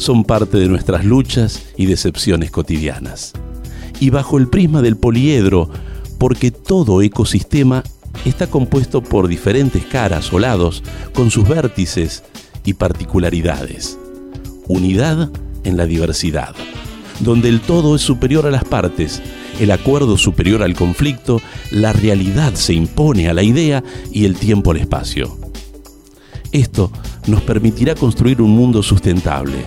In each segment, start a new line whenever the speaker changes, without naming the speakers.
son parte de nuestras luchas y decepciones cotidianas. Y bajo el prisma del poliedro, porque todo ecosistema está compuesto por diferentes caras o lados, con sus vértices y particularidades. Unidad en la diversidad, donde el todo es superior a las partes, el acuerdo superior al conflicto, la realidad se impone a la idea y el tiempo al espacio. Esto nos permitirá construir un mundo sustentable,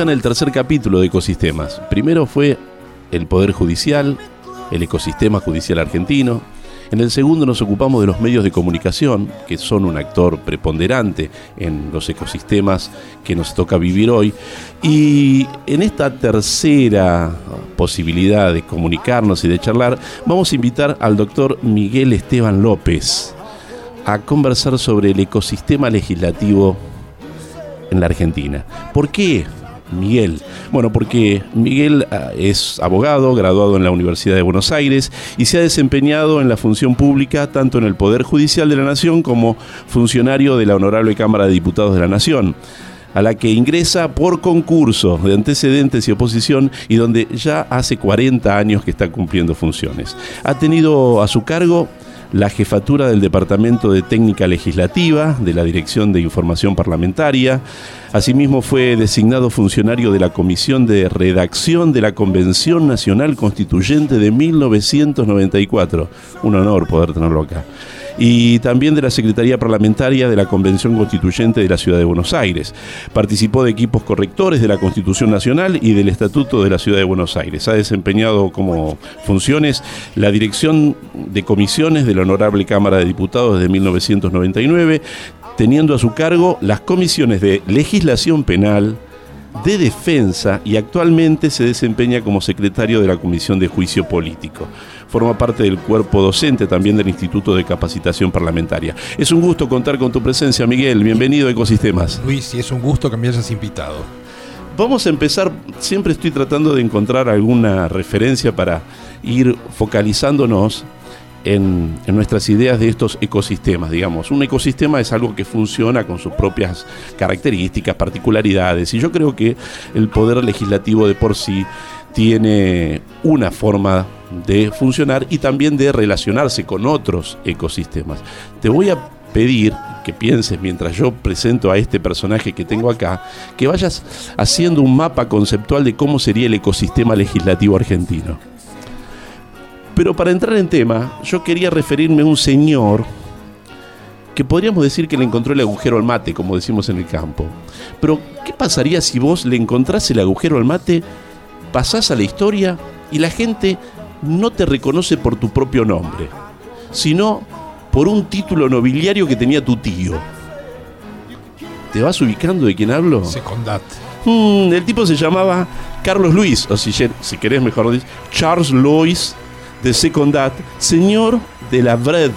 En el tercer capítulo de ecosistemas. Primero fue el Poder Judicial, el ecosistema judicial argentino. En el segundo nos ocupamos de los medios de comunicación, que son un actor preponderante en los ecosistemas que nos toca vivir hoy. Y en esta tercera posibilidad de comunicarnos y de charlar, vamos a invitar al doctor Miguel Esteban López a conversar sobre el ecosistema legislativo en la Argentina. ¿Por qué Miguel? Bueno, porque Miguel ah, es abogado, graduado en la Universidad de Buenos Aires y se ha desempeñado en la función pública tanto en el Poder Judicial de la Nación como funcionario de la Honorable Cámara de Diputados de la Nación a la que ingresa por concurso de antecedentes y oposición y donde ya hace 40 años que está cumpliendo funciones. Ha tenido a su cargo la jefatura del Departamento de Técnica Legislativa de la Dirección de Información Parlamentaria. Asimismo fue designado funcionario de la Comisión de Redacción de la Convención Nacional Constituyente de 1994. Un honor poder tenerlo acá y también de la Secretaría Parlamentaria de la Convención Constituyente de la Ciudad de Buenos Aires. Participó de equipos correctores de la Constitución Nacional y del Estatuto de la Ciudad de Buenos Aires. Ha desempeñado como funciones la dirección de comisiones de la Honorable Cámara de Diputados desde 1999, teniendo a su cargo las comisiones de legislación penal, de defensa y actualmente se desempeña como secretario de la Comisión de Juicio Político forma parte del cuerpo docente también del Instituto de Capacitación Parlamentaria. Es un gusto contar con tu presencia, Miguel. Bienvenido a Ecosistemas.
Luis, y es un gusto que me hayas invitado.
Vamos a empezar, siempre estoy tratando de encontrar alguna referencia para ir focalizándonos en, en, nuestras ideas de estos ecosistemas, digamos. Un ecosistema es algo que funciona con sus propias características, particularidades, y yo creo que el poder legislativo de por sí tiene una forma de funcionar y también de relacionarse con otros ecosistemas. Te voy a pedir que pienses mientras yo presento a este personaje que tengo acá, que vayas haciendo un mapa conceptual de cómo sería el ecosistema legislativo argentino. Pero para entrar en tema, yo quería referirme a un señor que podríamos decir que le encontró el agujero al mate, como decimos en el campo. Pero, ¿qué pasaría si vos le encontrás el agujero al mate, pasás a la historia y la gente no te reconoce por tu propio nombre, sino por un título nobiliario que tenía tu tío? ¿Te vas ubicando de quién hablo?
Secondat.
Mm, el tipo se llamaba Carlos Luis, o si, si querés mejor decir, Charles Louis de Secondat, señor de la Vred.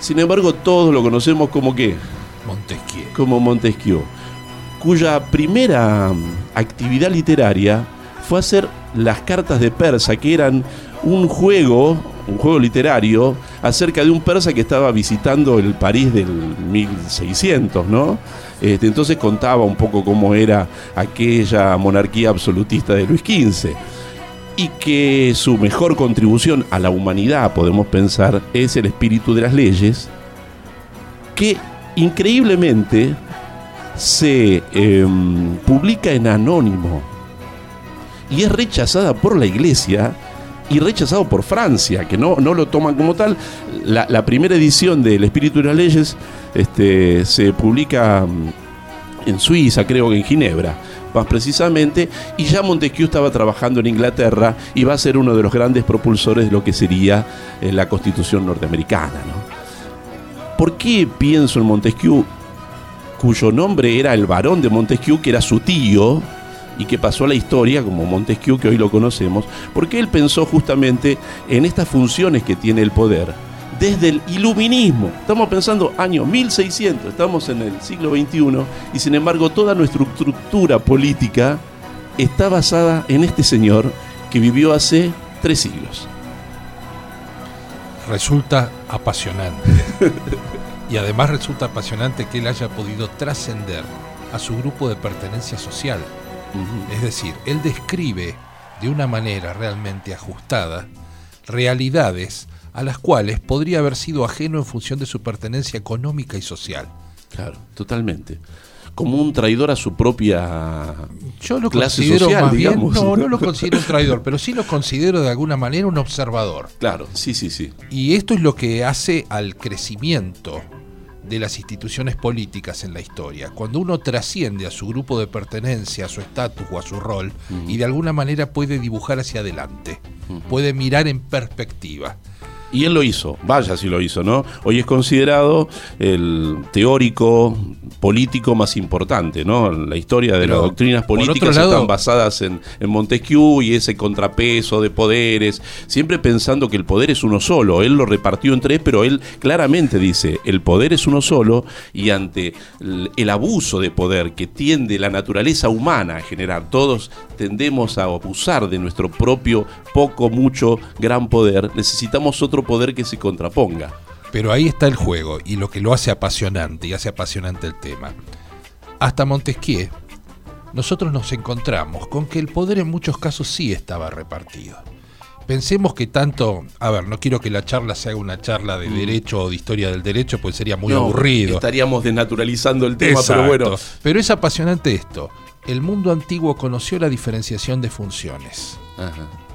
Sin embargo, todos lo conocemos como qué?
Montesquieu.
Como Montesquieu, cuya primera actividad literaria fue hacer las cartas de persa, que eran un juego, un juego literario, acerca de un persa que estaba visitando el París del 1600, ¿no? Este, entonces contaba un poco cómo era aquella monarquía absolutista de Luis XV. Y que su mejor contribución a la humanidad, podemos pensar, es el espíritu de las leyes, que increíblemente se em, publica en anónimo y es rechazada por la iglesia y rechazado por Francia, que no, no lo toman como tal. La, primera edición del Espíritu de las Leyes este, se publica mm, en Suiza, creo que en Ginebra, más precisamente, y ya Montesquieu estaba trabajando en Inglaterra y va a ser uno de los grandes propulsores de lo que sería eh, la Constitución norteamericana. ¿Por qué pienso en Montesquieu, cuyo nombre era el varón de Montesquieu, que era su tío, y que pasó a la historia como Montesquieu, que hoy lo conocemos, porque él pensó justamente en estas funciones que tiene el poder. Desde el iluminismo, estamos pensando año 1600, estamos en el siglo XXI, y sin embargo toda nuestra estructura política está basada en este señor que vivió hace tres siglos.
Resulta apasionante. y además resulta apasionante que él haya podido trascender a su grupo de pertenencia social es decir, él describe de una manera realmente ajustada realidades a las cuales podría haber sido ajeno en función de su pertenencia económica y social.
Claro, totalmente. Como un traidor a su propia
Yo lo considero más Bien, no, no lo considero un traidor, pero sí lo considero de alguna manera un observador.
Claro, sí, sí, sí.
Y esto es lo que hace al crecimiento de las instituciones políticas en la historia. Cuando uno trasciende a su grupo de pertenencia, a su estatus o a su rol, y de alguna manera puede dibujar hacia adelante, puede mirar en perspectiva.
Y él lo hizo, vaya si lo hizo, ¿no? Hoy es considerado el teórico político más importante, ¿no? La historia de las doctrinas políticas están basadas en, en, Montesquieu y ese contrapeso de poderes, siempre pensando que el poder es uno solo. Él lo repartió en tres, pero él claramente dice, el poder es uno solo y ante el abuso de poder que tiende la naturaleza humana a generar, todos tendemos a abusar de nuestro propio poco, mucho, gran poder, necesitamos otro poder que se contraponga.
Pero ahí está el juego y lo que lo hace apasionante y hace apasionante el tema. Hasta Montesquieu, nosotros nos encontramos con que el poder en muchos casos sí estaba repartido. Pensemos que tanto, a ver, no quiero que la charla sea una charla de mm. derecho o de historia del derecho, pues sería muy aburrido.
Estaríamos desnaturalizando el tema, pero bueno.
Pero es apasionante esto. El mundo antiguo conoció la diferenciación de funciones. Ajá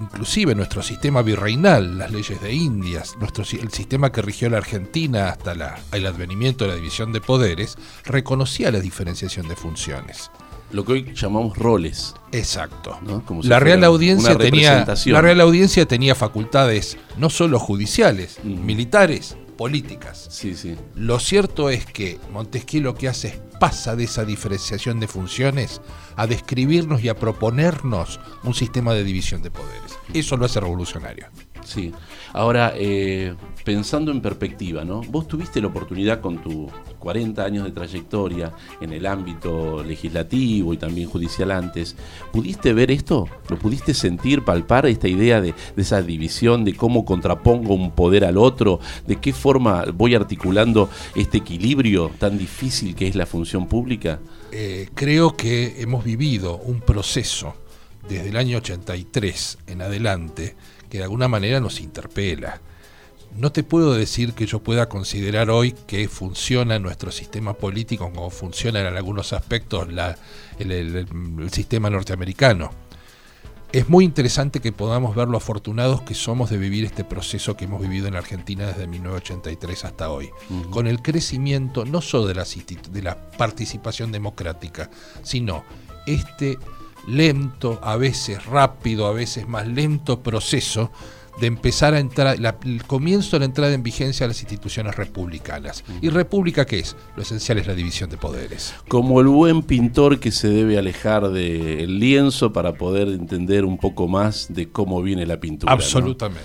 inclusive nuestro sistema virreinal, las leyes de Indias, nuestro, el sistema que rigió la Argentina hasta el advenimiento de la división de poderes, reconocía la diferenciación de funciones.
Lo que hoy llamamos roles.
Exacto. la, Real Audiencia tenía, la Real Audiencia tenía facultades no solo judiciales, militares, políticas.
Sí, sí.
Lo cierto es que Montesquieu lo que hace es pasa de esa diferenciación de funciones a describirnos y a proponernos un sistema de división de poderes. Eso lo hace revolucionario.
Sí. Ahora, eh, pensando en perspectiva, ¿no? Vos tuviste la oportunidad con tus 40 años de trayectoria en el ámbito legislativo y también judicial antes, ¿pudiste ver esto? ¿Lo pudiste sentir, palpar esta idea de, esa división, de cómo contrapongo un poder al otro, de qué forma voy articulando este equilibrio tan difícil que es la función pública?
Eh, creo que hemos vivido un proceso desde el año 83 en adelante que de alguna manera nos interpela. No te puedo decir que yo pueda considerar hoy que funciona nuestro sistema político como funciona en algunos aspectos el, sistema norteamericano. es muy interesante que podamos ver lo afortunados que somos de vivir este proceso que hemos vivido en Argentina desde 1983 hasta hoy, con el crecimiento no solo de la, de la participación democrática, sino este lento, a veces rápido, a veces más lento proceso de empezar a entrar, el comienzo de la entrada en vigencia de las instituciones republicanas. ¿Y república qué es? Lo esencial es la división de poderes.
Como el buen pintor que se debe alejar del lienzo para poder entender un poco más de cómo viene la pintura.
Absolutamente.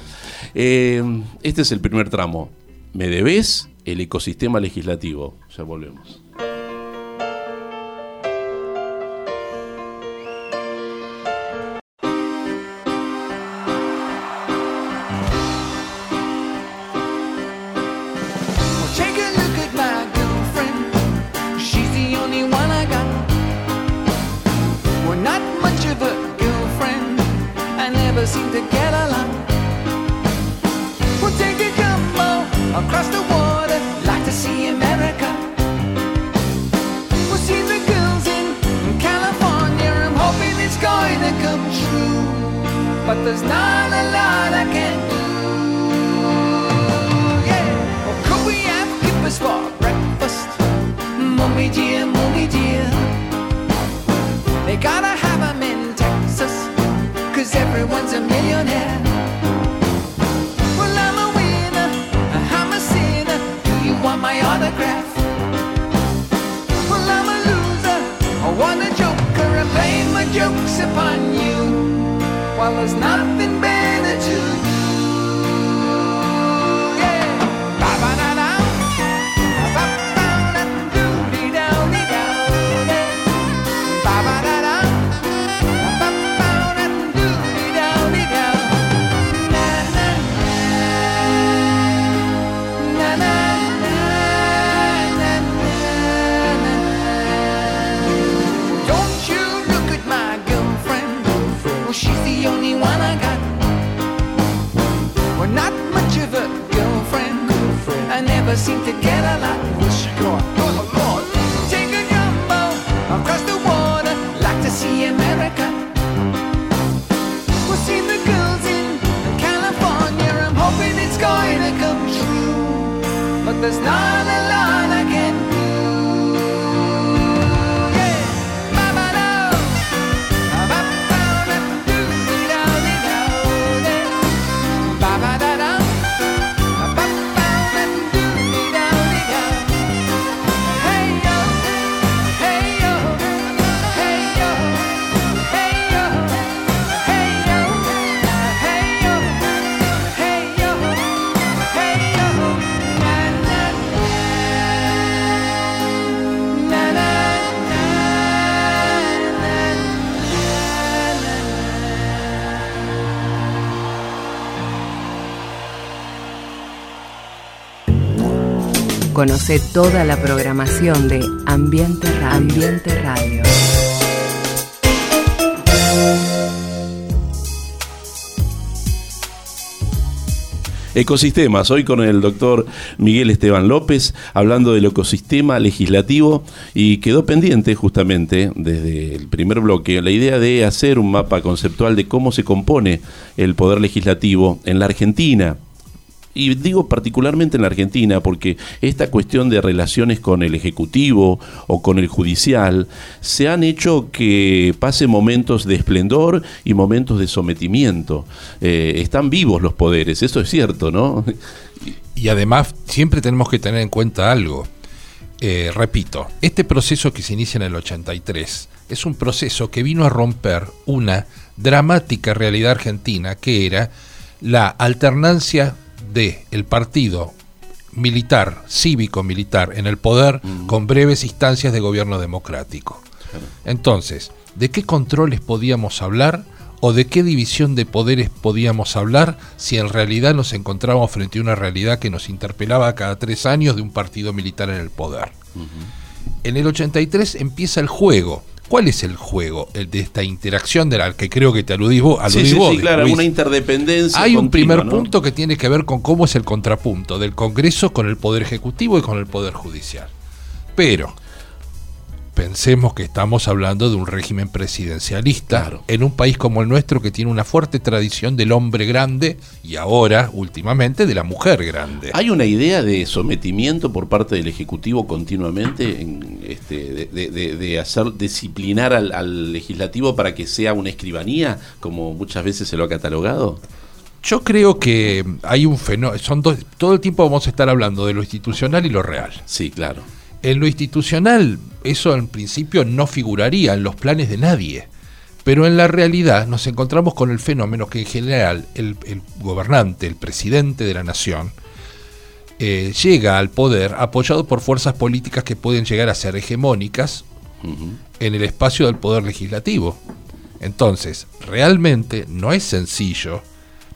Eh, este es el primer tramo. ¿Me debes el ecosistema legislativo? Ya volvemos.
Conoce toda la programación de Ambiente Radio. Ambiente Radio.
Ecosistemas, hoy con el doctor Miguel Esteban López, hablando del ecosistema legislativo y quedó pendiente justamente desde el primer bloque la idea de hacer un mapa conceptual de cómo se compone el poder legislativo en la Argentina y digo particularmente en la Argentina, porque esta cuestión de relaciones con el Ejecutivo o con el Judicial se han hecho que pase momentos de esplendor y momentos de sometimiento. Eh, están vivos los poderes, eso es cierto, ¿no?
Y además siempre tenemos que tener en cuenta algo. Eh, repito, este proceso que se inicia en el 83 es un proceso que vino a romper una dramática realidad argentina que era la alternancia de el partido militar, cívico-militar, en el poder con breves instancias de gobierno democrático. Entonces, ¿de qué controles podíamos hablar o de qué división de poderes podíamos hablar si en realidad nos encontrábamos frente a una realidad que nos interpelaba cada tres años de un partido militar en el poder? En el 83 empieza el juego ¿Cuál es el juego de esta interacción de la que creo que te aludís vos?
sí, sí, claro, una interdependencia.
Hay un primer punto que tiene que ver con cómo es el contrapunto del Congreso con el Poder Ejecutivo y con el Poder Judicial. Pero Pensemos que estamos hablando de un régimen presidencialista en un país como el nuestro que tiene una fuerte tradición del hombre grande y ahora, últimamente, de la mujer grande.
¿Hay una idea de sometimiento por parte del Ejecutivo continuamente en, este, de, hacer disciplinar al, legislativo para que sea una escribanía, como muchas veces se lo ha catalogado?
Yo creo que hay un fenómeno, son todo el tiempo vamos a estar hablando de lo institucional y lo real.
Sí, claro.
En lo institucional, eso en principio no figuraría en los planes de nadie. Pero en la realidad nos encontramos con el fenómeno que en general el, gobernante, el presidente de la nación, eh, llega al poder apoyado por fuerzas políticas que pueden llegar a ser hegemónicas en el espacio del poder legislativo. Entonces, realmente no es sencillo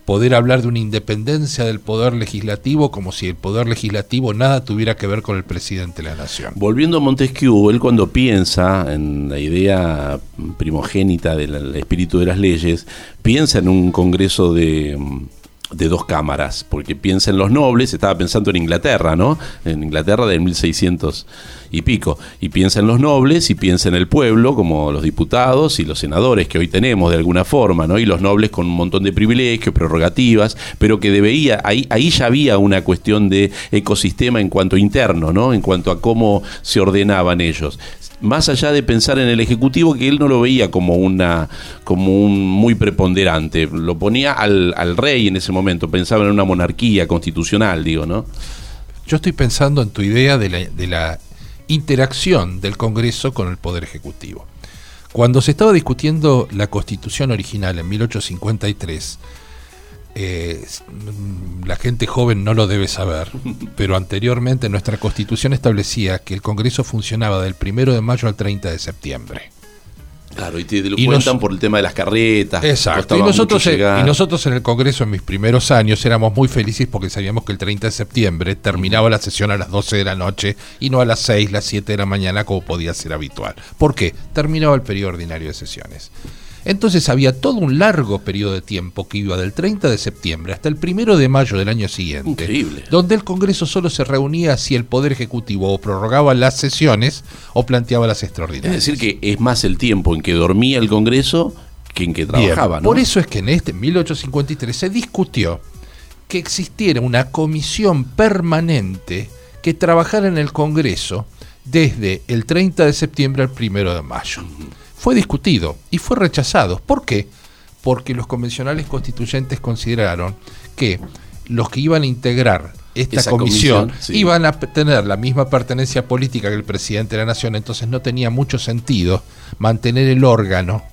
poder hablar de una independencia del poder legislativo como si el poder legislativo nada tuviera que ver con el presidente de la nación.
Volviendo a Montesquieu, él cuando piensa en la idea primogénita del espíritu de las leyes, piensa en un congreso de dos cámaras, porque piensa en los nobles, estaba pensando en Inglaterra, ¿no? En Inglaterra de 1600 y pico, y piensa en los nobles y piensa en el pueblo, como los diputados y los senadores que hoy tenemos de alguna forma, ¿no? Y los nobles con un montón de privilegios, prerrogativas, pero que debería, ahí, ahí ya había una cuestión de ecosistema en cuanto interno, ¿no? En cuanto a cómo se ordenaban ellos más allá de pensar en el Ejecutivo, que él no lo veía como una como un muy preponderante, lo ponía al, al rey en ese momento, pensaba en una monarquía constitucional, digo, ¿no?
Yo estoy pensando en tu idea de la, de la interacción del Congreso con el Poder Ejecutivo. Cuando se estaba discutiendo la Constitución original en 1853, eh, la gente joven no lo debe saber, pero anteriormente nuestra constitución establecía que el Congreso funcionaba del 1 de mayo al 30 de septiembre.
Claro, y te lo cuentan por el tema de las carretas.
Exacto. Y nosotros, y nosotros en el Congreso en mis primeros años éramos muy felices porque sabíamos que el 30 de septiembre terminaba la sesión a las 12 de la noche y no a las 6, las 7 de la mañana como podía ser habitual. ¿Por qué? Terminaba el periodo ordinario de sesiones. Entonces había todo un largo periodo de tiempo que iba del 30 de septiembre hasta el 1 de mayo del año siguiente,
Increíble.
donde el Congreso solo se reunía si el Poder Ejecutivo o prorrogaba las sesiones o planteaba las extraordinarias.
Es decir, que es más el tiempo en que dormía el Congreso que en que trabajaba.
Por eso es que en este 1853 se discutió que existiera una comisión permanente que trabajara en el Congreso desde el 30 de septiembre al 1 de mayo fue discutido y fue rechazado. ¿Por qué? Porque los convencionales constituyentes consideraron que los que iban a integrar esta comisión, iban a tener la misma pertenencia política que el presidente de la nación, entonces no tenía mucho sentido mantener el órgano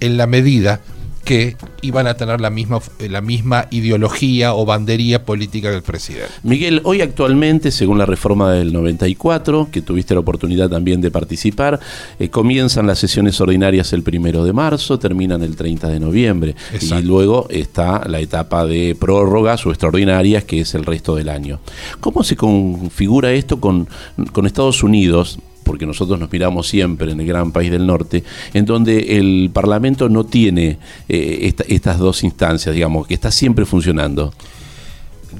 en la medida que iban a tener la misma, la misma ideología o bandería política que el presidente.
Miguel, hoy actualmente, según la reforma del 94, que tuviste la oportunidad también de participar, eh, comienzan las sesiones ordinarias el primero de marzo, terminan el 30 de noviembre. Y luego está la etapa de prórrogas o extraordinarias, que es el resto del año. ¿Cómo se configura esto con, con Estados Unidos? Porque nosotros nos miramos siempre en el gran país del norte, en donde el Parlamento no tiene eh, estas dos instancias, digamos, que está siempre funcionando.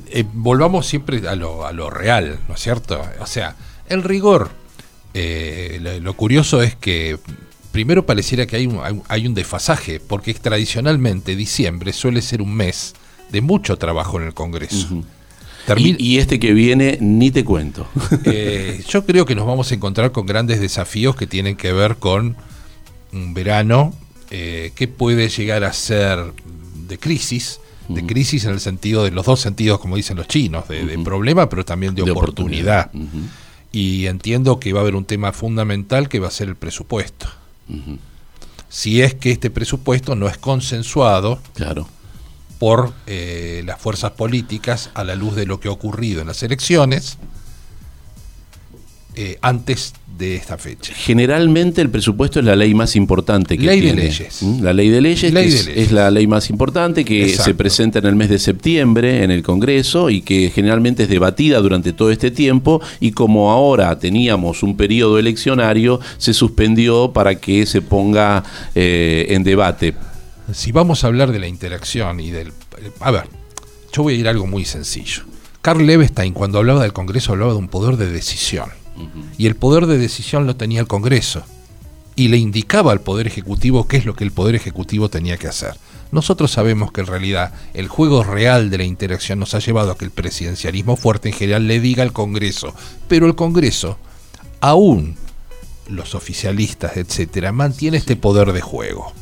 Eh, volvamos siempre a lo, a lo real, ¿no es cierto? O sea, el rigor, eh, lo, curioso es que primero pareciera que hay un, hay un desfasaje, porque tradicionalmente diciembre suele ser un mes de mucho trabajo en el Congreso.
Y, este que viene, ni te cuento.
Eh, yo creo que nos vamos a encontrar con grandes desafíos que tienen que ver con un verano eh, que puede llegar a ser de crisis, de crisis en el sentido de los dos sentidos, como dicen los chinos, de, problema, pero también de, oportunidad. Y entiendo que va a haber un tema fundamental que va a ser el presupuesto. Si es que este presupuesto no es consensuado,
claro
por eh, las fuerzas políticas a la luz de lo que ha ocurrido en las elecciones eh, antes de esta fecha.
Generalmente el presupuesto es la ley más importante que
ley
tiene.
de leyes.
La ley de leyes, es, la ley más importante que se presenta en el mes de septiembre en el Congreso y que generalmente es debatida durante todo este tiempo y como ahora teníamos un periodo eleccionario se suspendió para que se ponga eh, en debate
si vamos a hablar de la interacción y del... A ver, yo voy a ir a algo muy sencillo. Carl Levestein, cuando hablaba del Congreso, hablaba de un poder de decisión. Y el poder de decisión lo tenía el Congreso. Y le indicaba al Poder Ejecutivo qué es lo que el Poder Ejecutivo tenía que hacer. Nosotros sabemos que en realidad el juego real de la interacción nos ha llevado a que el presidencialismo fuerte en general le diga al Congreso, pero el Congreso, aún los oficialistas, etcétera, mantiene este poder de juego.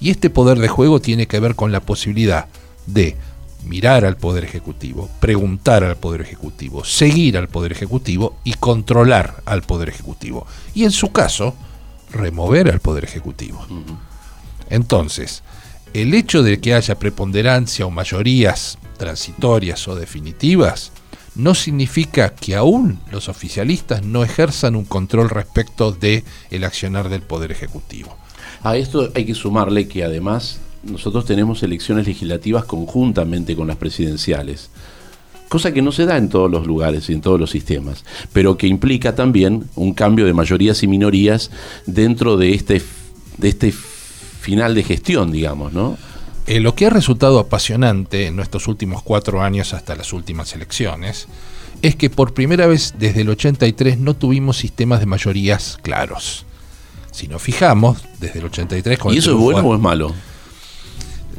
Y este poder de juego tiene que ver con la posibilidad de mirar al Poder Ejecutivo, preguntar al Poder Ejecutivo, seguir al Poder Ejecutivo y controlar al Poder Ejecutivo. Y en su caso, remover al Poder Ejecutivo. Entonces, el hecho de que haya preponderancia o mayorías transitorias o definitivas no significa que aún los oficialistas no ejerzan un control respecto de el accionar del poder ejecutivo.
A esto hay que sumarle que además nosotros tenemos elecciones legislativas conjuntamente con las presidenciales, cosa que no se da en todos los lugares y en todos los sistemas, pero que implica también un cambio de mayorías y minorías dentro de este de este final de gestión, digamos, ¿no?
Eh, lo que ha resultado apasionante en nuestros últimos cuatro años hasta las últimas elecciones es que por primera vez desde el 83 no tuvimos sistemas de mayorías claros. Si nos fijamos, desde el 83...
¿Y eso es bueno o es malo?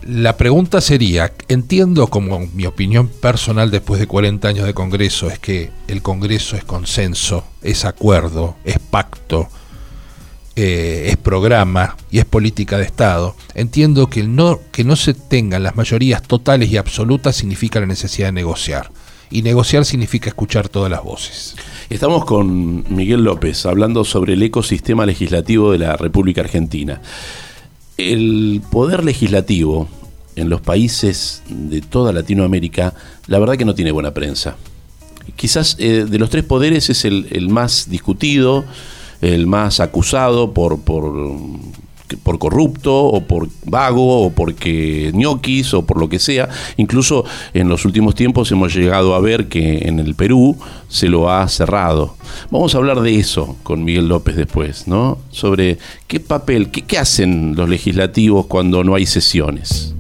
La pregunta sería, entiendo como mi opinión personal después de 40 años de Congreso es que el Congreso es consenso, es acuerdo, es pacto, eh, es programa y es política de Estado, entiendo que, no, que no se tengan las mayorías totales y absolutas significa la necesidad de negociar. Y negociar significa escuchar todas las voces.
Estamos con Miguel López hablando sobre el ecosistema legislativo de la República Argentina. El poder legislativo en los países de toda Latinoamérica, la verdad que no tiene buena prensa. Quizás eh, de los tres poderes es el, el más discutido, el más acusado por, por, por corrupto o por vago o porque ñoquis o por lo que sea. Incluso en los últimos tiempos hemos llegado a ver que en el Perú se lo ha cerrado. Vamos a hablar de eso con Miguel López después, ¿no? Sobre qué papel, qué, qué hacen los legislativos cuando no hay sesiones.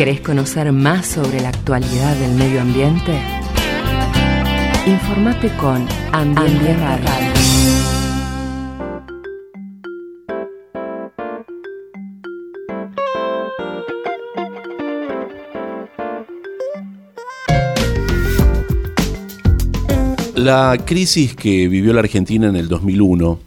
¿Querés conocer más sobre la actualidad del medio ambiente? Informate con Ambiente Radio.
La crisis que vivió la Argentina en el 2001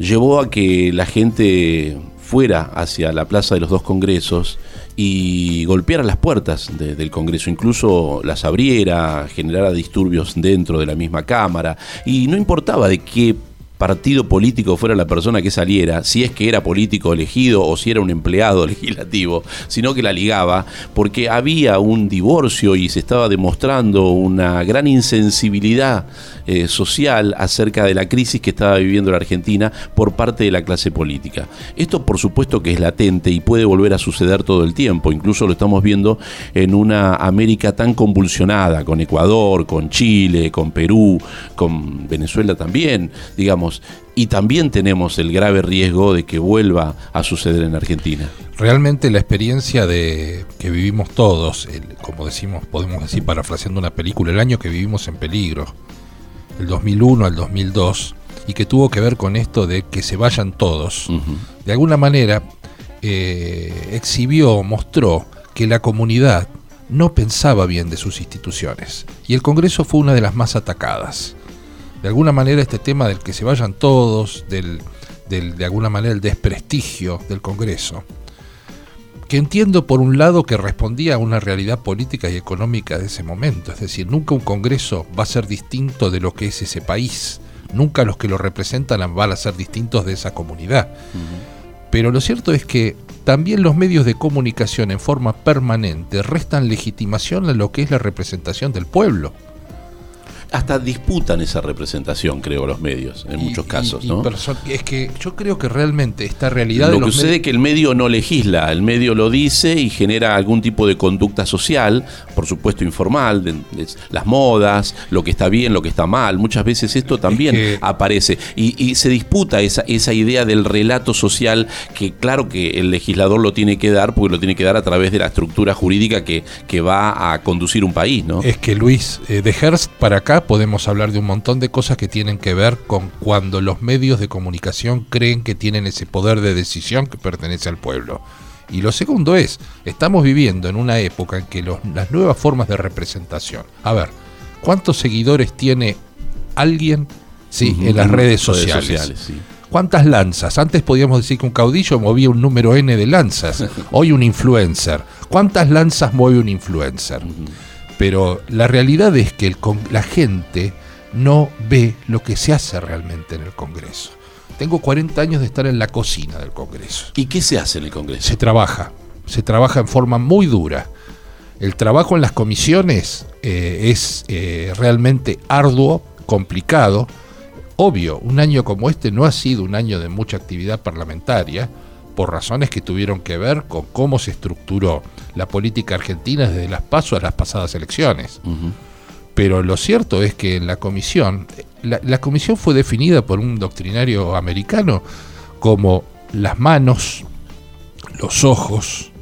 llevó a que la gente fuera hacia la Plaza de los Dos Congresos y golpeara las puertas del Congreso, incluso las abriera, generara disturbios dentro de la misma Cámara, y no importaba de qué partido político fuera la persona que saliera, si es que era político elegido o si era un empleado legislativo, sino que la ligaba, porque había un divorcio y se estaba demostrando una gran insensibilidad eh, social acerca de la crisis que estaba viviendo la Argentina por parte de la clase política. Esto por supuesto que es latente y puede volver a suceder todo el tiempo, incluso lo estamos viendo en una América tan convulsionada, con Ecuador, con Chile, con Perú, con Venezuela también, digamos, y también tenemos el grave riesgo de que vuelva a suceder en Argentina.
Realmente la experiencia de que vivimos todos, como decimos, podemos decir parafraseando una película, el año que vivimos en peligro, el 2001 al 2002, y que tuvo que ver con esto de que se vayan todos, de alguna manera eh, exhibió, mostró que la comunidad no pensaba bien de sus instituciones, y el Congreso fue una de las más atacadas de alguna manera este tema del que se vayan todos, del, de alguna manera el desprestigio del Congreso, que entiendo por un lado que respondía a una realidad política y económica de ese momento, es decir, nunca un Congreso va a ser distinto de lo que es ese país, nunca los que lo representan van a ser distintos de esa comunidad. Pero lo cierto es que también los medios de comunicación en forma permanente restan legitimación a lo que es la representación del pueblo
hasta disputan esa representación, creo, los medios, en muchos casos. ¿no?
es que yo creo que realmente esta realidad...
Lo que sucede es que el medio no legisla, el medio lo dice y genera algún tipo de conducta social, por supuesto informal, de, las modas, lo que está bien, lo que está mal. Muchas veces esto también aparece y, se disputa esa, esa idea del relato social que claro que el legislador lo tiene que dar, porque lo tiene que dar a través de la estructura jurídica que, que va a conducir un país. ¿no?
Es que Luis, eh, de Hearst para acá podemos hablar de un montón de cosas que tienen que ver con cuando los medios de comunicación creen que tienen ese poder de decisión que pertenece al pueblo. Y lo segundo es, estamos viviendo en una época en que las nuevas formas de representación, a ver, ¿cuántos seguidores tiene alguien sí, en las redes sociales? ¿Cuántas lanzas? Antes podíamos decir que un caudillo movía un número N de lanzas, hoy un influencer. ¿Cuántas lanzas mueve un influencer? Pero la realidad es que la gente no ve lo que se hace realmente en el Congreso. Tengo 40 años de estar en la cocina del Congreso.
¿Y qué se hace en el Congreso?
Se trabaja, se trabaja en forma muy dura. El trabajo en las comisiones eh, es eh, realmente arduo, complicado. Obvio, un año como este no ha sido un año de mucha actividad parlamentaria, por razones que tuvieron que ver con cómo se estructuró la política argentina desde las pasos a las pasadas elecciones. Pero lo cierto es que en la comisión, la, comisión fue definida por un doctrinario americano como las manos, los ojos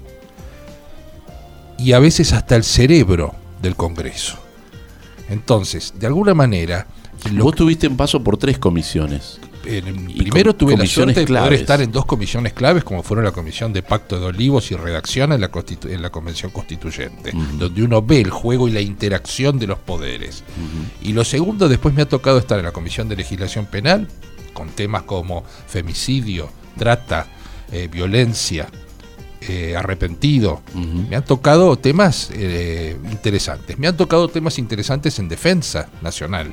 y a veces hasta el cerebro del Congreso. Entonces, de alguna manera...
Vos tuviste en paso por tres comisiones
primero tuve la suerte de poder estar en dos comisiones claves, como fueron la Comisión de Pacto de Olivos y Redacción en la, en la Convención Constituyente, donde uno ve el juego y la interacción de los poderes. Y lo segundo, después me ha tocado estar en la Comisión de Legislación Penal, con temas como femicidio, trata, eh, violencia, eh, arrepentido. Me han tocado temas eh, interesantes. Me han tocado temas interesantes en defensa nacional.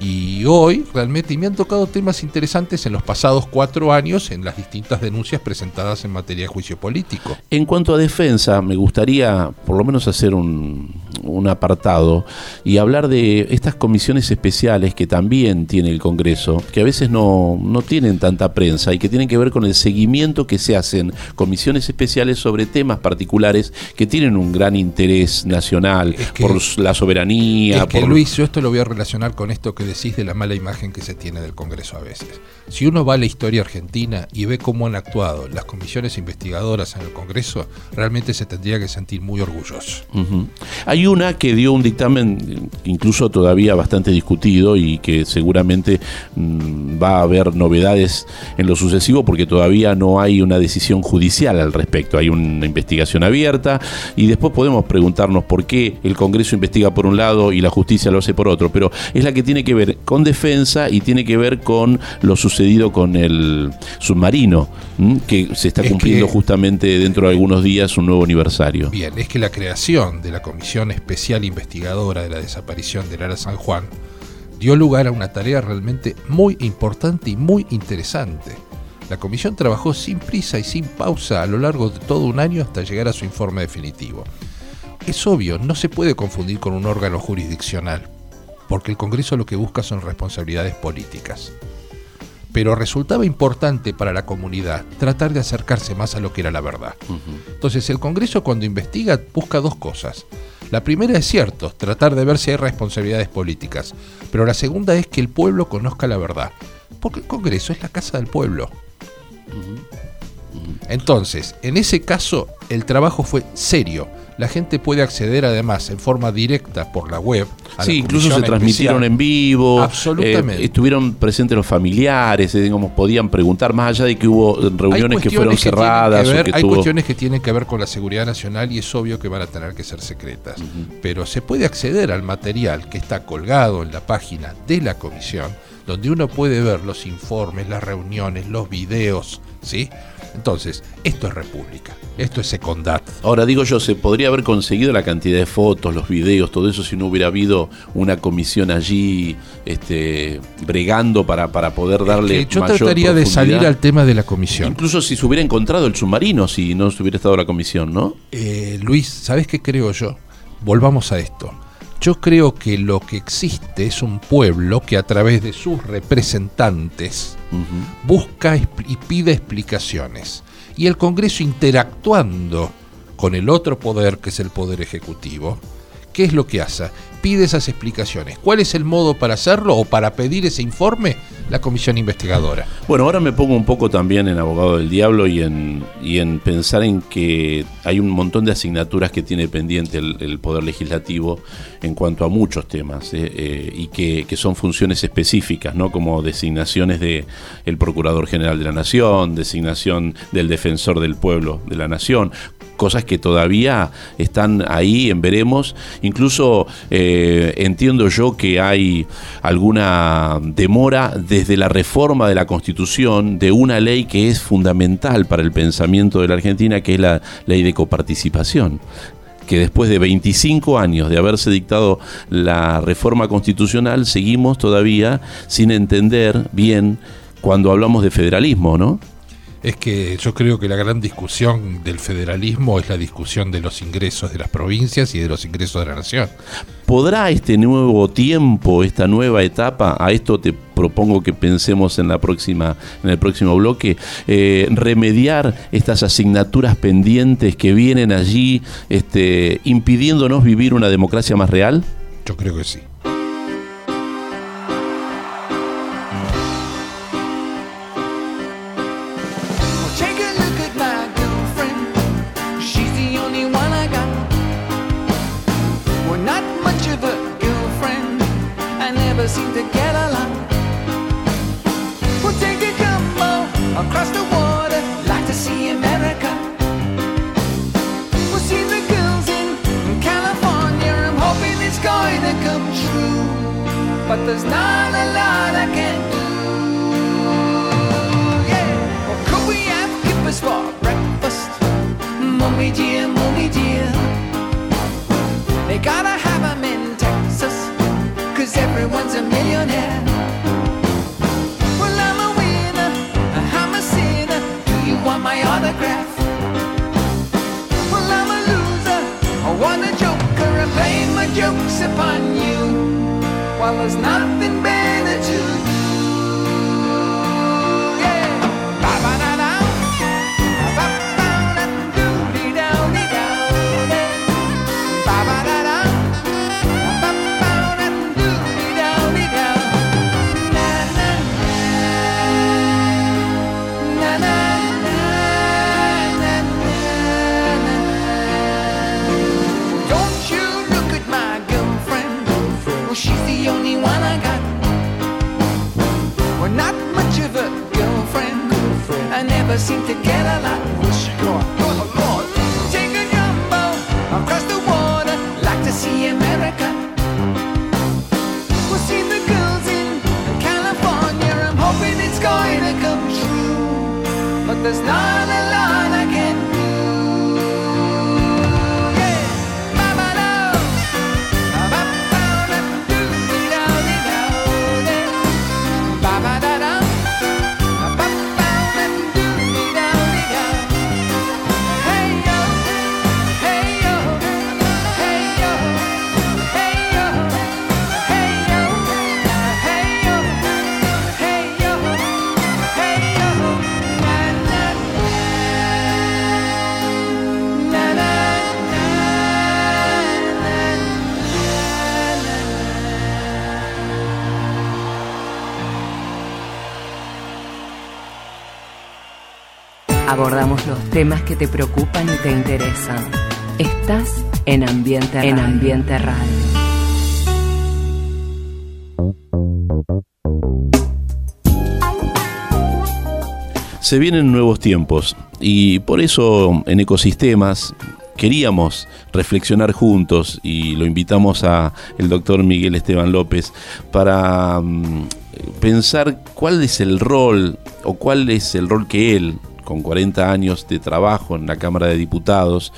Y hoy realmente me han tocado temas interesantes en los pasados cuatro años en las distintas denuncias presentadas en materia de juicio político.
En cuanto a defensa, me gustaría por lo menos hacer un, un apartado y hablar de estas comisiones especiales que también tiene el Congreso, que a veces no, no tienen tanta prensa y que tienen que ver con el seguimiento que se hacen comisiones especiales sobre temas particulares que tienen un gran interés nacional por la soberanía.
Es que Luis, yo esto lo voy a relacionar con esto que decís de la mala imagen que se tiene del Congreso a veces. Si uno va a la historia argentina y ve cómo han actuado las comisiones investigadoras en el Congreso, realmente se tendría que sentir muy orgulloso.
Hay una que dio un dictamen incluso todavía bastante discutido y que seguramente mm, va a haber novedades en lo sucesivo porque todavía no hay una decisión judicial al respecto. Hay una investigación abierta y después podemos preguntarnos por qué el Congreso investiga por un lado y la justicia lo hace por otro, pero es la que tiene que ver con defensa y tiene que ver con lo sucedido con el submarino, que se está cumpliendo justamente dentro de algunos días un nuevo aniversario.
Bien, es que la creación de la Comisión Especial Investigadora de la Desaparición del Ara San Juan dio lugar a una tarea realmente muy importante y muy interesante. La comisión trabajó sin prisa y sin pausa a lo largo de todo un año hasta llegar a su informe definitivo. Es obvio, no se puede confundir con un órgano jurisdiccional, porque el Congreso lo que busca son responsabilidades políticas. Pero resultaba importante para la comunidad tratar de acercarse más a lo que era la verdad. Entonces el Congreso cuando investiga busca dos cosas. La primera es cierto, tratar de ver si hay responsabilidades políticas, pero la segunda es que el pueblo conozca la verdad, porque el Congreso es la casa del pueblo. Entonces, en ese caso, el trabajo fue serio, la gente puede acceder además en forma directa por la web.
sí, incluso se transmitieron en vivo. Absolutamente. Eh, estuvieron presentes los familiares, eh, digamos, podían preguntar, más allá de que hubo reuniones que fueron cerradas.
hay cuestiones que tienen que ver con la seguridad nacional y es obvio que van a tener que ser secretas. Pero se puede acceder al material que está colgado en la página de la comisión, donde uno puede ver los informes, las reuniones, los videos, ¿sí? Entonces, esto es República, esto es Secondat.
Ahora digo yo, se podría haber conseguido la cantidad de fotos, los videos, todo eso si no hubiera habido una comisión allí este, bregando para, para poder darle...
yo trataría de salir al tema de la comisión.
Incluso si se hubiera encontrado el submarino, si no se hubiera estado la comisión, ¿no?
Eh, Luis, ¿sabes qué creo yo? Volvamos a esto. Yo creo que lo que existe es un pueblo que a través de sus representantes busca y pide explicaciones. Y el Congreso interactuando con el otro poder, que es el poder ejecutivo, ¿qué es lo que hace? Pide esas explicaciones. ¿Cuál es el modo para hacerlo o para pedir ese informe? la comisión investigadora.
Bueno, ahora me pongo un poco también en abogado del diablo y en, y en pensar en que hay un montón de asignaturas que tiene pendiente el, Poder Legislativo en cuanto a muchos temas eh, eh, y que, que, son funciones específicas, ¿no? como designaciones de el Procurador General de la Nación, designación del Defensor del Pueblo de la Nación, cosas que todavía están ahí en veremos. Incluso eh, entiendo yo que hay alguna demora desde la reforma de la Constitución de una ley que es fundamental para el pensamiento de la Argentina, que es la ley de coparticipación que después de 25 años de haberse dictado la reforma constitucional, seguimos todavía sin entender bien cuando hablamos de federalismo, ¿no?
Es que yo creo que la gran discusión del federalismo es la discusión de los ingresos de las provincias y de los ingresos de la nación.
¿Podrá este nuevo tiempo, esta nueva etapa, a esto te propongo que pensemos en la próxima, en el próximo bloque, eh, remediar estas asignaturas pendientes que vienen allí, este, impidiéndonos vivir una democracia más real?
Yo creo que sí. Gotta have them in Texas, cause everyone's a millionaire. Well, I'm a winner, I'm a sinner. Do you want my autograph? Well, I'm a loser, I want a joker and play my jokes upon you while there's nothing better
never seem to get a lot. Oh Lord, take a jumbo across the water, like to see America. We'll see the girls in California. I'm hoping it's going to come true, but there's not
Abordamos los temas que te preocupan y te interesan. Estás en Ambiente En Ambiente Radio.
Se vienen nuevos tiempos y por eso en ecosistemas queríamos reflexionar juntos y lo invitamos a el doctor Miguel Esteban López para mm, pensar cuál es el rol o cuál es el rol que él con 40 años de trabajo en la Cámara de Diputados,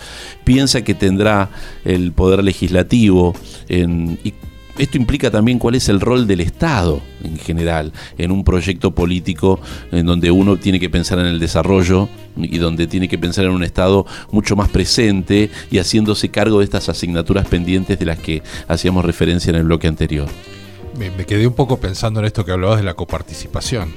piensa que tendrá el poder legislativo en, y esto implica también cuál es el rol del Estado en general en un proyecto político en donde uno tiene que pensar en el desarrollo y donde tiene que pensar en un Estado mucho más presente y haciéndose cargo de estas asignaturas pendientes de las que hacíamos referencia en el bloque anterior.
Me, me quedé un poco pensando en esto que hablabas de la coparticipación.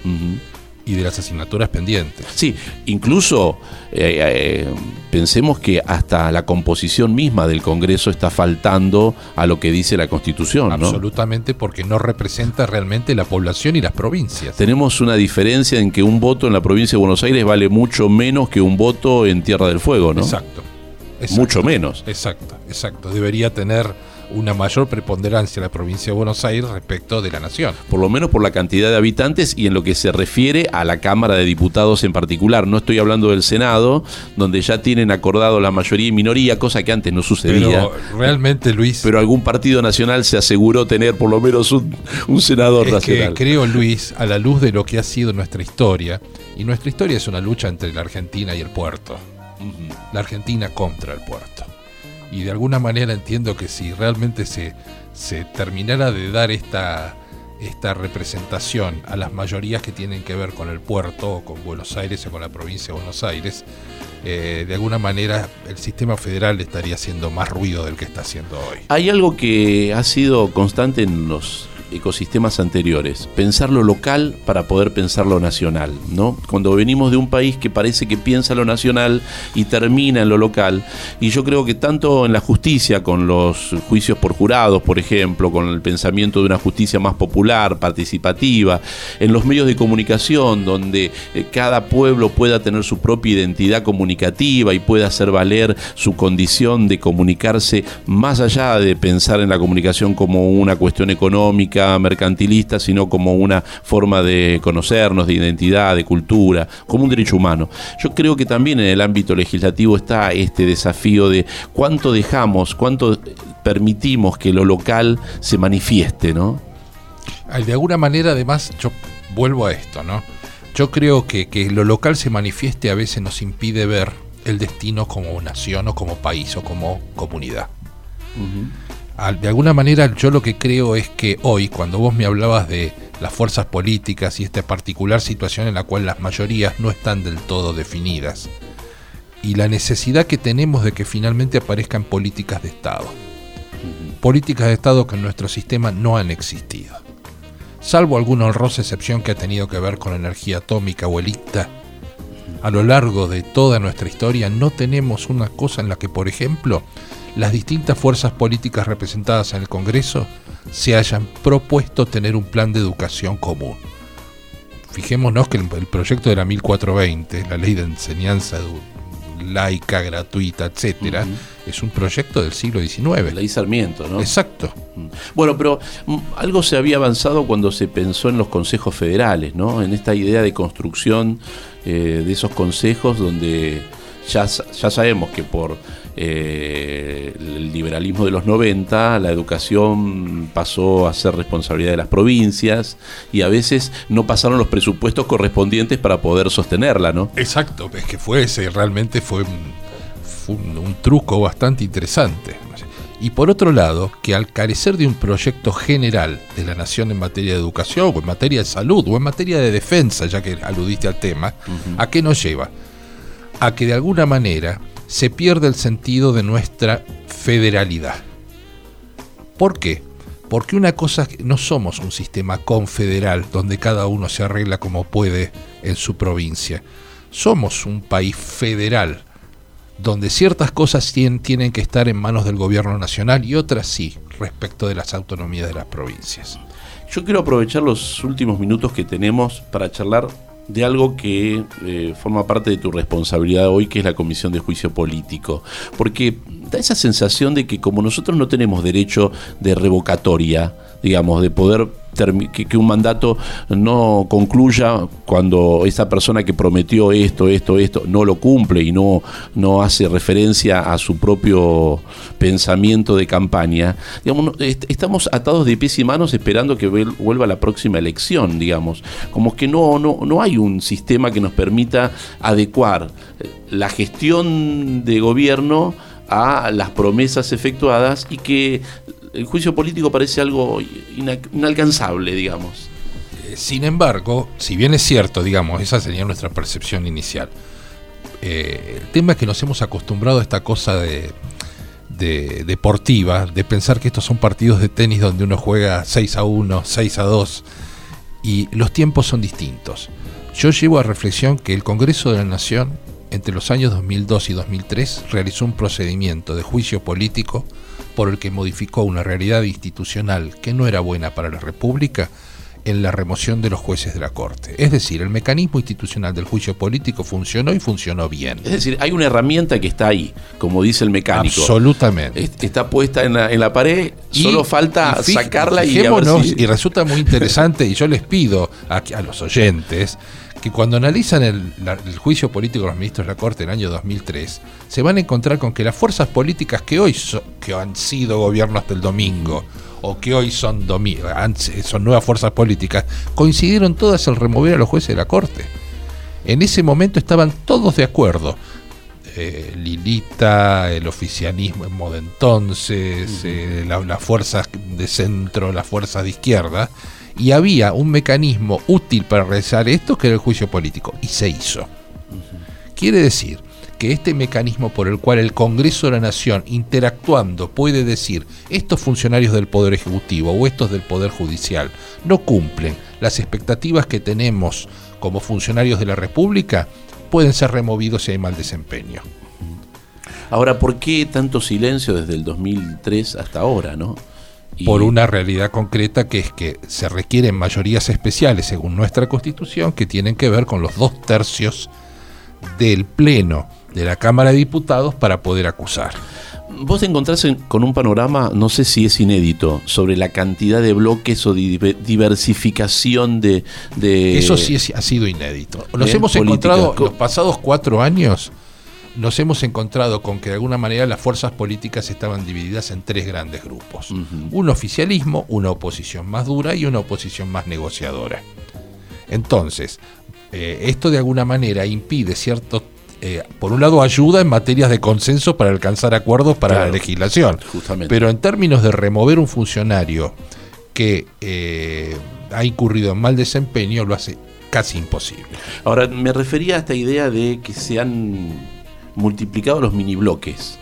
Y de las asignaturas pendientes.
Sí, incluso eh, eh, pensemos que hasta la composición misma del Congreso está faltando a lo que dice la Constitución, ¿no?
Absolutamente porque no representa realmente la población y las provincias.
Tenemos una diferencia en que un voto en la provincia de Buenos Aires vale mucho menos que un voto en Tierra del Fuego, ¿no?
Exacto, exacto.
Mucho menos.
Exacto, exacto. Debería tener una mayor preponderancia la provincia de Buenos Aires respecto de la nación.
Por lo menos por la cantidad de habitantes y en lo que se refiere a la Cámara de Diputados en particular. No estoy hablando del Senado, donde ya tienen acordado la mayoría y minoría, cosa que antes no sucedía.
Pero realmente, Luis,
Pero algún partido nacional se aseguró tener por lo menos un, un senador
es que
nacional.
creo, Luis, a la luz de lo que ha sido nuestra historia, y nuestra historia es una lucha entre la Argentina y el puerto, la Argentina contra el puerto. Y de alguna manera entiendo que si realmente se, se terminara de dar esta, esta representación a las mayorías que tienen que ver con el puerto, o con Buenos Aires o con la provincia de Buenos Aires, eh, de alguna manera el sistema federal estaría haciendo más ruido del que está haciendo hoy.
Hay algo que ha sido constante en los ecosistemas anteriores, pensar lo local para poder pensar lo nacional, ¿no? Cuando venimos de un país que parece que piensa lo nacional y termina en lo local, y yo creo que tanto en la justicia, con los juicios por jurados, por ejemplo, con el pensamiento de una justicia más popular, participativa, en los medios de comunicación, donde eh, cada pueblo pueda tener su propia identidad comunicativa y pueda hacer valer su condición de comunicarse más allá de pensar en la comunicación como una cuestión económica, mercantilista, sino como una forma de conocernos, de identidad, de cultura, como un derecho humano. Yo creo que también en el ámbito legislativo está este desafío de cuánto dejamos, cuánto permitimos que lo local se manifieste, ¿no?
De alguna manera, además, yo vuelvo a esto, ¿no? Yo creo que, que lo local se manifieste a veces nos impide ver el destino como nación o como país o como comunidad. De alguna manera yo lo que creo es que hoy, cuando vos me hablabas de las fuerzas políticas y esta particular situación en la cual las mayorías no están del todo definidas, y la necesidad que tenemos de que finalmente aparezcan políticas de Estado, políticas de Estado que en nuestro sistema no han existido. Salvo alguna honrosa excepción que ha tenido que ver con energía atómica o el ICTA, a lo largo de toda nuestra historia no tenemos una cosa en la que, por ejemplo, las distintas fuerzas políticas representadas en el Congreso se hayan propuesto tener un plan de educación común. Fijémonos que el, el proyecto de la 1420, la ley de enseñanza laica, gratuita, etcétera, es un proyecto del siglo XIX.
Ley Sarmiento, ¿no?
Exacto.
Bueno, pero mm, algo se había avanzado cuando se pensó en los consejos federales, ¿no? En esta idea de construcción eh, de esos consejos donde ya, ya sabemos que por eh, el liberalismo de los 90, la educación pasó a ser responsabilidad de las provincias y a veces no pasaron los presupuestos correspondientes para poder sostenerla, ¿no?
Exacto, es que fue ese, realmente fue un, un truco bastante interesante. Y por otro lado, que al carecer de un proyecto general de la nación en materia de educación, o en materia de salud, o en materia de defensa, ya que aludiste al tema, ¿a qué nos lleva? A que de alguna manera se pierde el sentido de nuestra federalidad. ¿Por qué? Porque una cosa es que no somos un sistema confederal donde cada uno se arregla como puede en su provincia. Somos un país federal donde ciertas cosas tienen que estar en manos del gobierno nacional y otras sí, respecto de las autonomías de las provincias.
Yo quiero aprovechar los últimos minutos que tenemos para charlar de algo que eh, forma parte de tu responsabilidad hoy, que es la Comisión de Juicio Político. Porque da esa sensación de que como nosotros no tenemos derecho de revocatoria, digamos, de poder que, un mandato no concluya cuando esa persona que prometió esto, esto, esto, no lo cumple y no, no hace referencia a su propio pensamiento de campaña, digamos, estamos atados de pies y manos esperando que vuelva la próxima elección, digamos. Como que no, no, no hay un sistema que nos permita adecuar eh, la gestión de gobierno a las promesas efectuadas y que el juicio político parece algo inalcanzable, digamos.
Eh, sin embargo, si bien es cierto, digamos, esa sería nuestra percepción inicial, eh, el tema es que nos hemos acostumbrado a esta cosa de, deportiva, de pensar que estos son partidos de tenis donde uno juega 6 a 1, 6 a 2, y los tiempos son distintos. Yo llevo a reflexión que el Congreso de la Nación, entre los años 2002 y 2003, realizó un procedimiento de juicio político por el que modificó una realidad institucional que no era buena para la República en la remoción de los jueces de la Corte. Es decir, el mecanismo institucional del juicio político funcionó y funcionó bien.
Es decir, hay una herramienta que está ahí, como dice el mecánico.
Absolutamente.
Está puesta en la, pared, solo falta sacarla y,
y resulta muy interesante, y yo les pido a, a los oyentes que cuando analizan el, juicio político de los ministros de la Corte en el año 2003, se van a encontrar con que las fuerzas políticas que hoy que han sido gobiernos del domingo o que hoy son, son nuevas fuerzas políticas, coincidieron todas en remover a los jueces de la Corte. En ese momento estaban todos de acuerdo. Eh, Lilita, el oficialismo en modo entonces, eh, las fuerzas de centro, las fuerzas de izquierda, y había un mecanismo útil para realizar esto que era el juicio político, y se hizo. Quiere decir que este mecanismo por el cual el Congreso de la Nación, interactuando, puede decir, estos funcionarios del Poder Ejecutivo o estos del Poder Judicial no cumplen las expectativas que tenemos como funcionarios de la República, pueden ser removidos si hay mal desempeño.
Ahora, ¿por qué tanto silencio desde el 2003 hasta ahora, no?
por una realidad concreta que es que se requieren mayorías especiales según nuestra constitución que tienen que ver con los dos tercios del Pleno de la Cámara de Diputados para poder acusar.
Vos te encontrás con un panorama, no sé si es inédito, sobre la cantidad de bloques o diversificación de...
Eso sí ha sido inédito. Nos hemos encontrado los pasados cuatro años nos hemos encontrado con que de alguna manera las fuerzas políticas estaban divididas en tres grandes grupos. Un oficialismo, una oposición más dura y una oposición más negociadora. Entonces, eh, esto de alguna manera impide cierto, eh, por un lado ayuda en materias de consenso para alcanzar acuerdos para la legislación, pero en términos de remover un funcionario que eh, ha incurrido en mal desempeño lo hace casi imposible.
Ahora, me refería a esta idea de que se han multiplicado los mini bloques.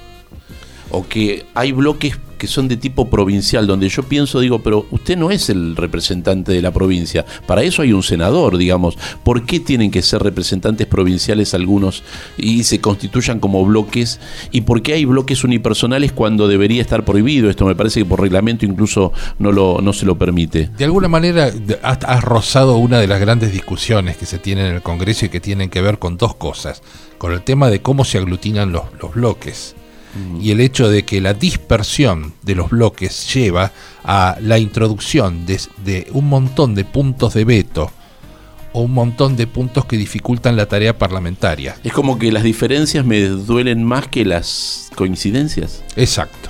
O que hay bloques que son de tipo provincial, donde yo pienso, digo, pero usted no es el representante de la provincia, para eso hay un senador, digamos, ¿por qué tienen que ser representantes provinciales algunos y se constituyan como bloques? ¿Y por qué hay bloques unipersonales cuando debería estar prohibido? Esto me parece que por reglamento incluso no, lo, no se lo permite.
De alguna manera has rozado una de las grandes discusiones que se tienen en el Congreso y que tienen que ver con dos cosas con el tema de cómo se aglutinan los, los bloques y el hecho de que la dispersión de los bloques lleva a la introducción de, de un montón de puntos de veto o un montón de puntos que dificultan la tarea parlamentaria.
Es como que las diferencias me duelen más que las coincidencias.
Exacto.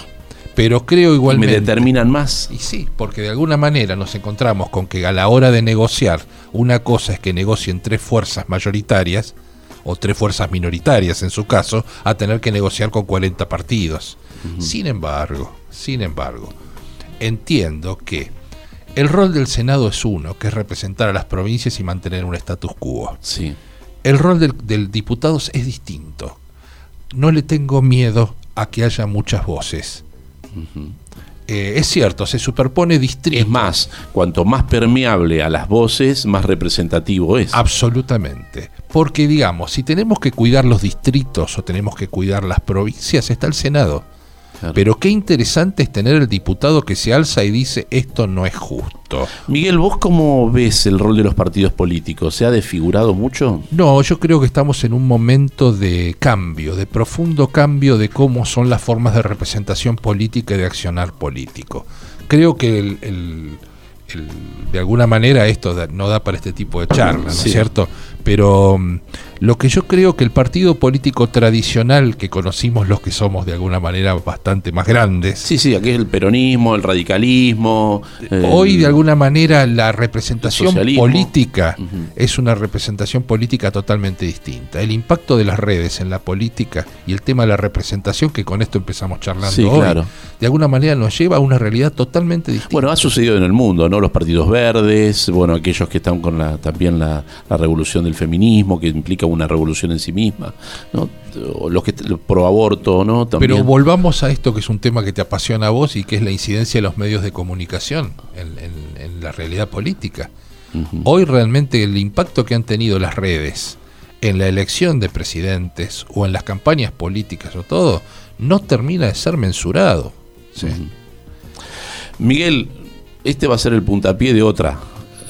Pero creo igualmente.
Me determinan más.
Y sí, porque de alguna manera nos encontramos con que a la hora de negociar, una cosa es que negocien tres fuerzas mayoritarias, o tres fuerzas minoritarias en su caso, a tener que negociar con 40 partidos. Sin embargo, sin embargo, entiendo que el rol del Senado es uno, que es representar a las provincias y mantener un status quo.
Sí.
El rol del, del diputado es distinto. No le tengo miedo a que haya muchas voces. Eh, es cierto, se superpone distrito.
Es más, cuanto más permeable a las voces, más representativo es.
Absolutamente. Porque digamos, si tenemos que cuidar los distritos o tenemos que cuidar las provincias, está el Senado.
Claro.
Pero qué interesante es tener el diputado que se alza y dice esto no es justo.
Miguel, ¿vos cómo ves el rol de los partidos políticos? ¿Se ha desfigurado mucho?
No, yo creo que estamos en un momento de cambio, de profundo cambio de cómo son las formas de representación política y de accionar político. Creo que el, el- el- de alguna manera esto da- no da para este tipo de charlas, ¿no
Sí.
es cierto? Pero mm, lo que yo creo que el partido político tradicional que conocimos los que somos de alguna manera bastante más grandes,
Sí, sí, aquí es el peronismo, el radicalismo. el-
Hoy, de alguna manera, la representación política es una representación política totalmente distinta. El impacto de las redes en la política y el tema de la representación, que con esto empezamos charlando
Sí,
hoy,
claro.
de alguna manera nos lleva a una realidad totalmente distinta.
Bueno, ha sucedido en el mundo, ¿no? Los partidos verdes, bueno, aquellos que están con la, también la, la revolución del feminismo, que implica una revolución en sí misma, ¿no? O los que los pro aborto, ¿no? También.
Pero volvamos a esto que es un tema que te apasiona a vos y que es la incidencia de los medios de comunicación en, en- en la realidad política. Hoy realmente el impacto que han tenido las redes en la elección de presidentes o en las campañas políticas o todo, no termina de ser mensurado. Sí.
Miguel, este va a ser el puntapié de otra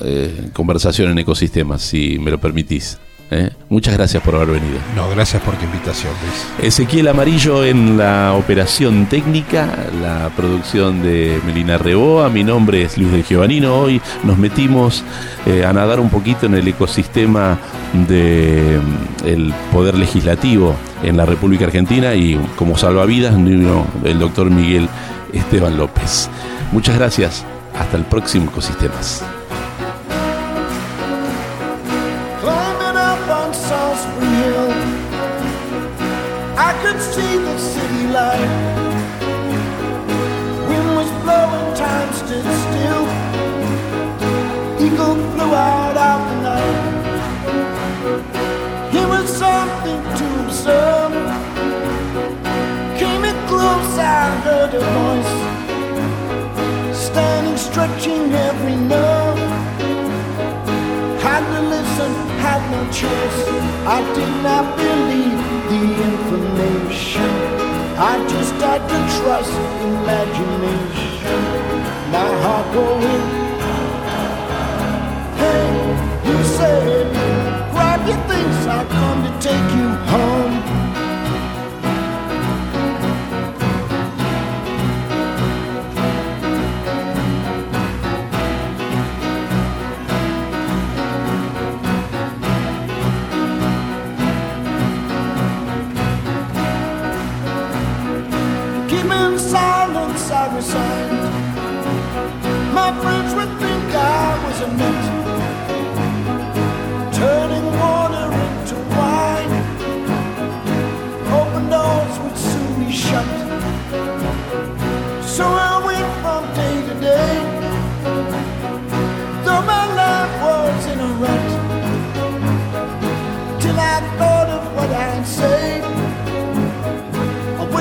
eh, conversación en ecosistemas, si me lo permitís. ¿Eh? Muchas gracias por haber venido.
No, gracias por tu invitación, Luis.
Ezequiel Amarillo en la operación técnica, la producción de Melina Reboa. Mi nombre es Luis del Giovanino. Hoy nos metimos eh, a nadar un poquito en el ecosistema del poder legislativo en la República Argentina y como salvavidas vino el doctor Miguel Esteban López. Muchas gracias. Hasta el próximo Ecosistemas.
Something to observe. Came in close, I heard a voice. Standing, stretching every nerve. Had to listen, had no choice. I did not believe the information. I just had to trust imagination. My heart going. Hey, you said, grab your things, I'll come to take you home.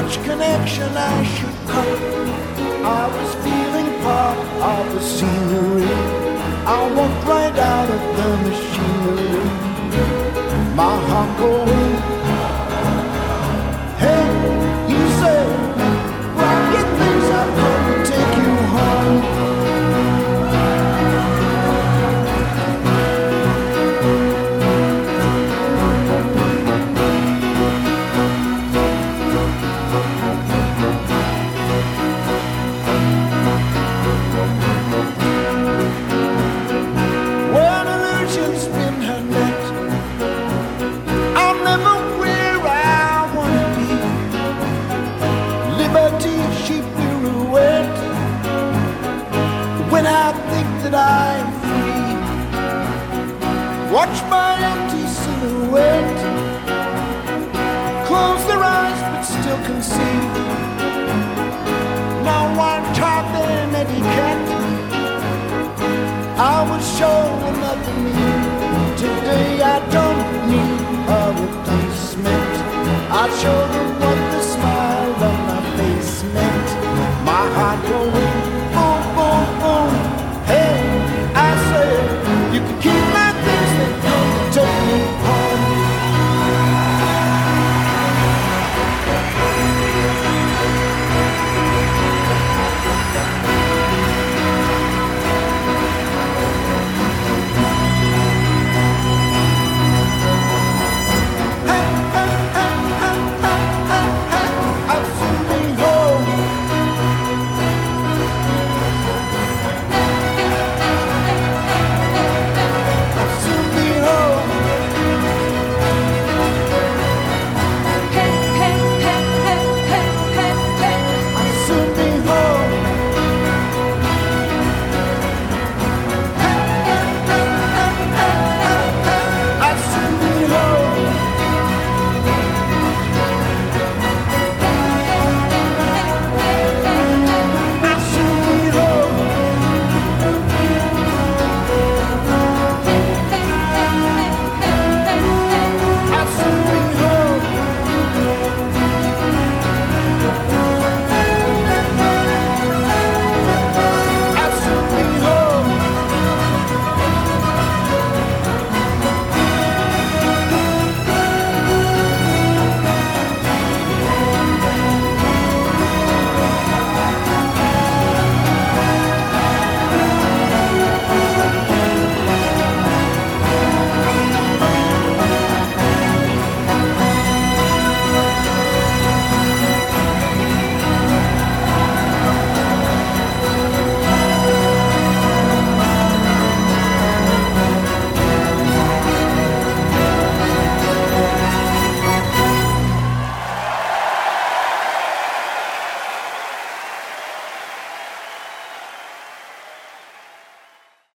Which connection I should cut. I was feeling part of the scenery. I walked right out of the machinery. My heart going.